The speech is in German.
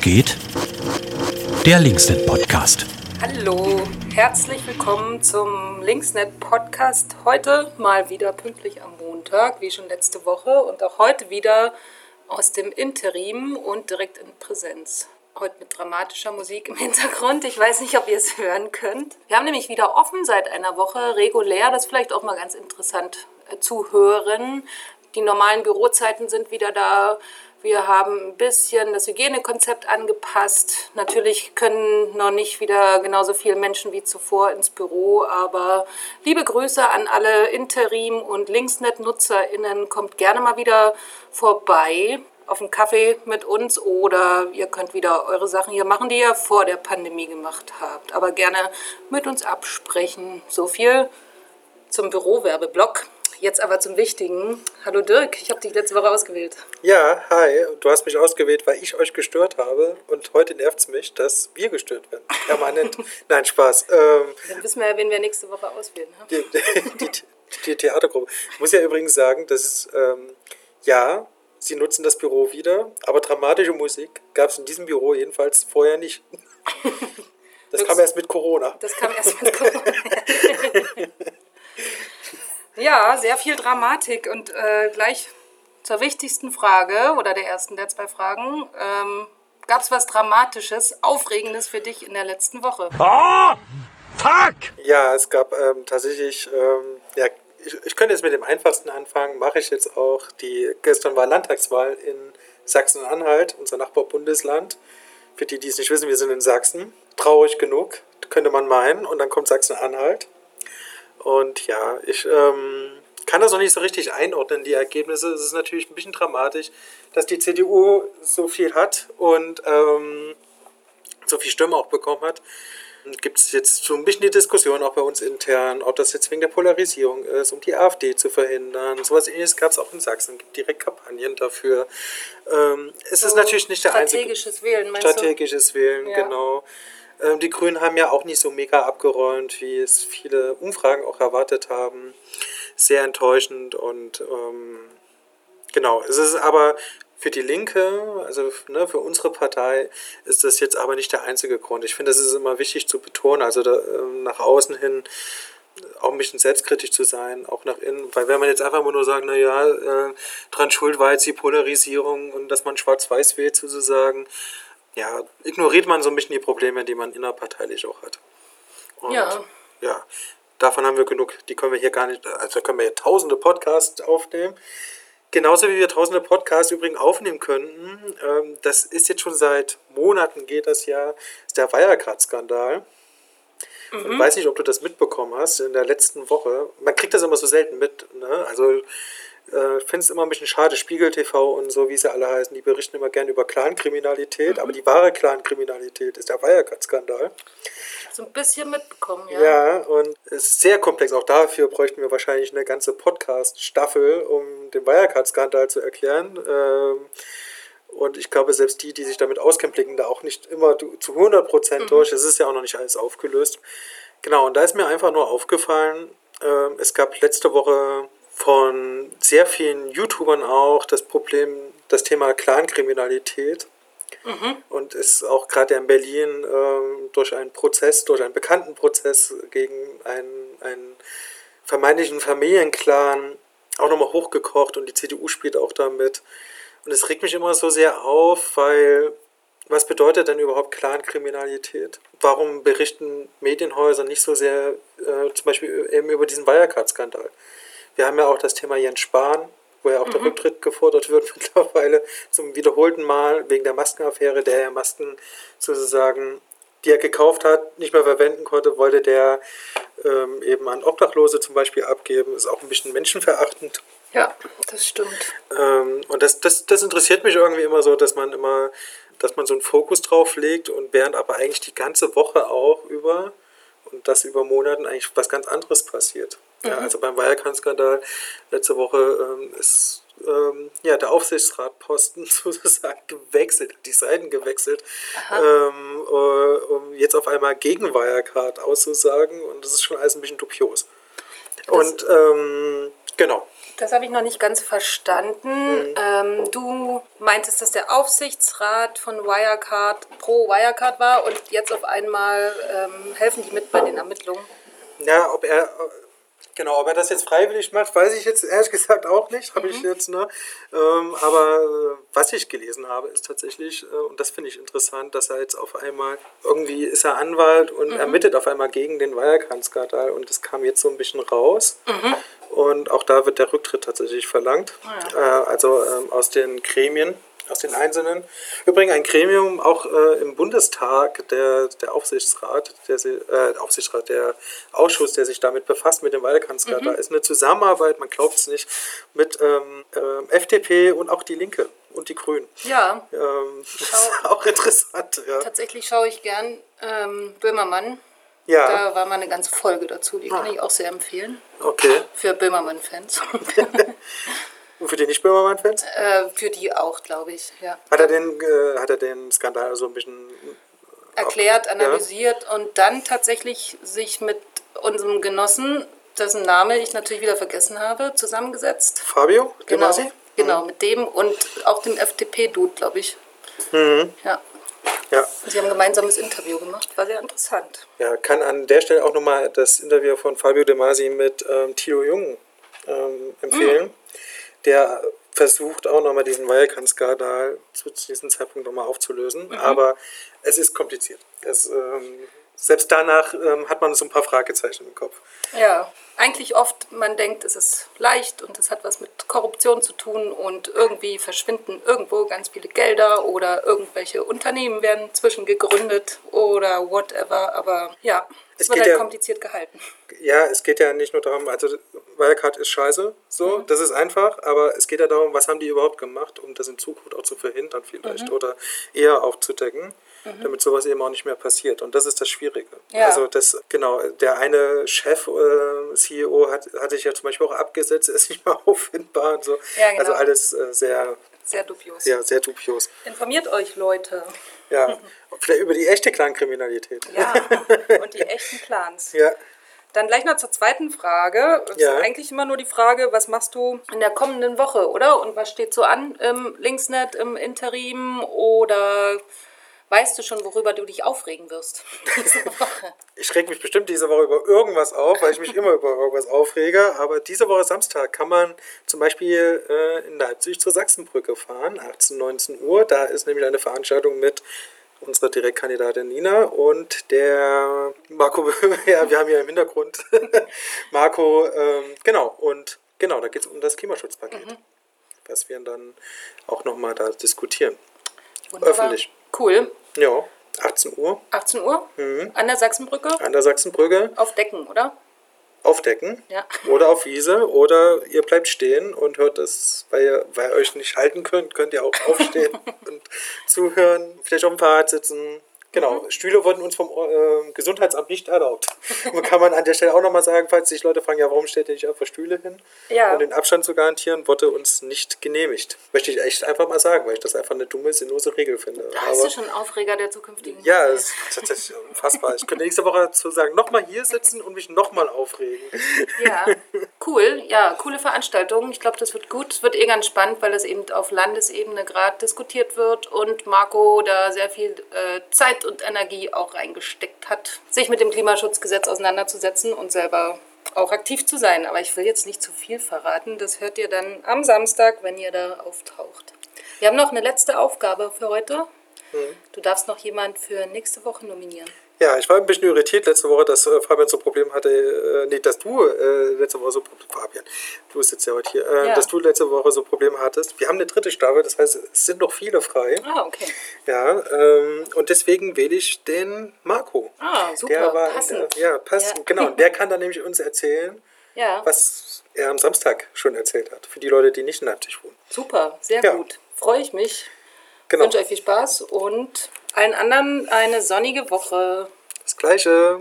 Geht? Der Linksnet Podcast. Hallo, herzlich willkommen zum Linksnet Podcast. Heute mal wieder pünktlich am Montag, wie schon letzte Woche und auch heute wieder aus dem Interim und direkt in Präsenz. Heute mit dramatischer Musik im Hintergrund. Ich weiß nicht, ob ihr es hören könnt. Wir haben nämlich wieder offen seit einer Woche, regulär. Das ist vielleicht auch mal ganz interessant äh, zu hören. Die normalen Bürozeiten sind wieder da. Wir haben ein bisschen das Hygienekonzept angepasst. Natürlich können noch nicht wieder genauso viele Menschen wie zuvor ins Büro, aber liebe Grüße an alle Interim- und Linksnet-NutzerInnen. Kommt gerne mal wieder vorbei auf einen Kaffee mit uns oder ihr könnt wieder eure Sachen hier machen, die ihr vor der Pandemie gemacht habt. Aber gerne mit uns absprechen. So viel zum Bürowerbeblock. Jetzt aber zum Wichtigen. Hallo Dirk, ich habe dich letzte Woche ausgewählt. Ja, hi. Du hast mich ausgewählt, weil ich euch gestört habe. Und heute nervt es mich, dass wir gestört werden. Permanent. Nein, Spaß. Ähm, Dann wissen wir ja, wen wir nächste Woche auswählen. Ne? Die, die, die, die, Theatergruppe. Ich muss ja übrigens sagen, dass es, ähm, ja, sie nutzen das Büro wieder, aber dramatische Musik gab es in diesem Büro jedenfalls vorher nicht. Das kam erst mit Corona. Das kam erst mit Corona. ja, sehr viel Dramatik und äh, gleich zur wichtigsten Frage oder der ersten der zwei Fragen. Ähm, Gab es was Dramatisches, Aufregendes für dich in der letzten Woche? Oh, fuck! Ja, es gab ähm, tatsächlich ähm, ja, ich, ich könnte jetzt mit dem einfachsten anfangen, mache ich jetzt auch. Die, gestern war Landtagswahl in Sachsen-Anhalt, unser Nachbarbundesland. Für die, die es nicht wissen, wir sind in Sachsen. Traurig genug, könnte man meinen. Und dann kommt Sachsen-Anhalt. Und ja, ich ähm, kann das noch nicht so richtig einordnen, die Ergebnisse. Es ist natürlich ein bisschen dramatisch, dass die CDU so viel hat und ähm, so viel Stimmen auch bekommen hat gibt es jetzt so ein bisschen die Diskussion auch bei uns intern, ob das jetzt wegen der Polarisierung ist, um die AfD zu verhindern. Sowas ähnliches gab es auch in Sachsen. Es gibt direkt Kampagnen dafür. Ähm, es so ist natürlich nicht der strategisches einzige. Wählen, meinst strategisches du? Wählen, ja. genau. Ähm, die Grünen haben ja auch nicht so mega abgeräumt, wie es viele Umfragen auch erwartet haben. Sehr enttäuschend und ähm, genau. Es ist aber für die Linke, also ne, für unsere Partei, ist das jetzt aber nicht der einzige Grund. Ich finde, das ist immer wichtig zu betonen, also da, äh, nach außen hin auch ein bisschen selbstkritisch zu sein, auch nach innen, weil wenn man jetzt einfach nur sagt, naja, äh, dran schuld war jetzt die Polarisierung und dass man schwarz-weiß wählt sozusagen, ja, ignoriert man so ein bisschen die Probleme, die man innerparteilich auch hat. Und ja. ja, davon haben wir genug, die können wir hier gar nicht, also können wir hier tausende Podcasts aufnehmen. Genauso wie wir tausende Podcasts übrigens aufnehmen könnten. Ähm, das ist jetzt schon seit Monaten geht das ja, ist der Wirecard-Skandal. Mhm. Ich weiß nicht, ob du das mitbekommen hast in der letzten Woche. Man kriegt das immer so selten mit. Ne? Also äh, ich finde es immer ein bisschen schade, Spiegel TV und so, wie sie alle heißen, die berichten immer gerne über Clankriminalität, mhm. aber die wahre Clankriminalität ist der Wirecard-Skandal so ein bisschen mitbekommen, ja. Ja, und es ist sehr komplex. Auch dafür bräuchten wir wahrscheinlich eine ganze Podcast-Staffel, um den Wirecard-Skandal zu erklären. Ähm, und ich glaube, selbst die, die sich damit auskennen, blicken da auch nicht immer zu 100 Prozent mhm. durch. Es ist ja auch noch nicht alles aufgelöst. Genau, und da ist mir einfach nur aufgefallen, ähm, es gab letzte Woche von sehr vielen YouTubern auch das Problem, das Thema Clankriminalität. Mhm. Und ist auch gerade in Berlin ähm, durch einen Prozess, durch einen bekannten Prozess gegen einen, einen vermeintlichen Familienclan auch nochmal hochgekocht und die CDU spielt auch damit. Und es regt mich immer so sehr auf, weil was bedeutet denn überhaupt Clankriminalität? Warum berichten Medienhäuser nicht so sehr äh, zum Beispiel eben über diesen Wirecard-Skandal? Wir haben ja auch das Thema Jens Spahn, wo ja auch mhm. der Rücktritt gefordert wird mittlerweile zum wiederholten Mal wegen der Maskenaffäre, der ja Masken sozusagen, die er gekauft hat, nicht mehr verwenden konnte, wollte der ähm, eben an Obdachlose zum Beispiel abgeben. Ist auch ein bisschen menschenverachtend. Ja, das stimmt. Ähm, und das, das, das interessiert mich irgendwie immer so, dass man immer, dass man so einen Fokus drauf legt und während aber eigentlich die ganze Woche auch über und das über Monaten eigentlich was ganz anderes passiert. Ja, mhm. also beim Wirecard-Skandal letzte Woche ähm, ist ähm, ja, der Aufsichtsratposten sozusagen gewechselt, die Seiten gewechselt, ähm, äh, um jetzt auf einmal gegen Wirecard auszusagen und das ist schon alles ein bisschen dubios. Das und ähm, genau. Das habe ich noch nicht ganz verstanden. Ähm, du meintest, dass der Aufsichtsrat von Wirecard pro Wirecard war und jetzt auf einmal ähm, helfen die mit bei den Ermittlungen. Ja, ob er, genau, ob er das jetzt freiwillig macht, weiß ich jetzt ehrlich gesagt auch nicht. Habe ich jetzt, ne? Ähm, aber äh, was ich gelesen habe, ist tatsächlich, äh, und das finde ich interessant, dass er jetzt auf einmal, irgendwie ist er Anwalt und ermittelt auf einmal gegen den Wirecard-Skandal und das kam jetzt so ein bisschen raus. Und auch da wird der Rücktritt tatsächlich verlangt. Äh, also ähm, aus den Gremien, aus den einzelnen. Übrigens ein Gremium auch äh, im Bundestag, der, der Aufsichtsrat, der, äh, Aufsichtsrat, der Ausschuss, der sich damit befasst, mit dem Wahlkanzler. Da ist eine Zusammenarbeit, man glaubt es nicht, mit ähm, ähm, FDP und auch die Linke und die Grünen. Ja, Ähm, das ist auch interessant. Ja. tatsächlich schaue ich gern ähm, Böhmermann. ja, Da war mal eine ganze Folge dazu, die kann ich auch sehr empfehlen. okay. Für Böhmermann-Fans. Und für die Nicht-Böhmermann-Fans? äh, für die auch, glaube ich, ja. Hat er den, äh, hat er den Skandal so ein bisschen erklärt, analysiert und dann tatsächlich sich mit unserem Genossen, dessen Name ich natürlich wieder vergessen habe, zusammengesetzt. Fabio? De Genau, Masi? genau mit dem und auch dem FDP-Dude, glaube ich. Mhm. Ja, Ja. sie haben ein gemeinsames Interview gemacht, war sehr interessant. Ja, kann an der Stelle auch nochmal das Interview von Fabio De Masi mit ähm, Tilo Jung ähm, empfehlen. Der versucht auch nochmal diesen Wirecard-Skandal zu diesem Zeitpunkt nochmal aufzulösen. Aber es ist kompliziert. Es, ähm, selbst danach ähm, hat man so ein paar Fragezeichen im Kopf. Ja, eigentlich oft, man denkt, es ist leicht und es hat was mit Korruption zu tun und irgendwie verschwinden irgendwo ganz viele Gelder oder irgendwelche Unternehmen werden zwischengegründet oder whatever. Aber ja, es, Es wird halt ja- kompliziert gehalten. Ja, es geht ja nicht nur darum, also Wirecard ist scheiße, so, das ist einfach, aber es geht ja darum, was haben die überhaupt gemacht, um das in Zukunft auch zu verhindern vielleicht oder eher aufzudecken, damit sowas eben auch nicht mehr passiert. Und das ist das Schwierige. Ja. Also das, genau, der eine Chef, äh, CEO hat, hat sich ja zum Beispiel auch abgesetzt, ist nicht mehr auffindbar und so. Ja, genau. Also alles äh, sehr, Sehr dubios. ja, sehr dubios. Informiert euch, Leute. Ja, vielleicht über die echte Clankriminalität. Ja, und die echten Clans. ja. Dann gleich noch zur zweiten Frage. Es Ja. ist eigentlich immer nur die Frage, was machst du in der kommenden Woche, oder? Und was steht so an im Linksnet, im Interim? Oder weißt du schon, worüber du dich aufregen wirst? Ich reg mich bestimmt diese Woche über irgendwas auf, weil ich mich immer über irgendwas aufrege. Aber diese Woche Samstag kann man zum Beispiel äh, in Leipzig zur Sachsenbrücke fahren, 18, 19 Uhr. Da ist nämlich eine Veranstaltung mit unserer Direktkandidatin Nina und der Marco, ja, wir haben ja im Hintergrund Marco, ähm, genau, und genau, da geht es um das Klimaschutzpaket, was wir dann auch nochmal da diskutieren. Wunderbar. Öffentlich. Cool. Ja, 18 Uhr 18 Uhr Mhm. an der Sachsenbrücke an der Sachsenbrücke. auf Decken, oder? aufdecken Ja. oder auf Wiese oder ihr bleibt stehen und hört es, weil ihr, weil ihr euch nicht halten könnt, könnt ihr auch aufstehen und zuhören, vielleicht auf dem Fahrrad sitzen. Genau, Mhm. Stühle wurden uns vom äh, Gesundheitsamt nicht erlaubt. Und kann man an der Stelle auch nochmal sagen, falls sich Leute fragen, ja, warum stellt ihr nicht einfach Stühle hin? Ja. Um den Abstand zu garantieren, wurde uns nicht genehmigt. Möchte ich echt einfach mal sagen, weil ich das einfach eine dumme, sinnlose Regel finde. Hast du schon Aufreger der zukünftigen? ja, es ist tatsächlich unfassbar. Ich könnte nächste Woche dazu sagen, nochmal hier sitzen und mich nochmal aufregen. Ja, cool. Ja, coole Veranstaltung. Ich glaube, das wird gut. Es wird eh ganz spannend, weil das eben auf Landesebene gerade diskutiert wird und Marco da sehr viel äh, Zeit und Energie auch reingesteckt hat, sich mit dem Klimaschutzgesetz auseinanderzusetzen und selber auch aktiv zu sein. Aber ich will jetzt nicht zu viel verraten. Das hört ihr dann am Samstag, wenn ihr da auftaucht. Wir haben noch eine letzte Aufgabe für heute. Du darfst noch jemand für nächste Woche nominieren. Ja, ich war ein bisschen irritiert letzte Woche, dass äh, Fabian so ein Problem hatte, äh, nee, dass du äh, letzte Woche so Fabian, du sitzt ja heute hier, äh, Ja. dass du letzte Woche so Probleme hattest. Wir haben eine dritte Staffel, das heißt, es sind noch viele frei. Ah, okay. Ja, ähm, und deswegen wähle ich den Marco. Ah, super, Der war, passend. Der, ja, passend, Ja. genau. Der kann dann nämlich uns erzählen, Ja, was er am Samstag schon erzählt hat, für die Leute, die nicht in Leipzig wohnen. super, sehr Ja. gut. Freue ich mich. Genau, wünsche euch viel Spaß und allen anderen eine sonnige Woche. das Gleiche.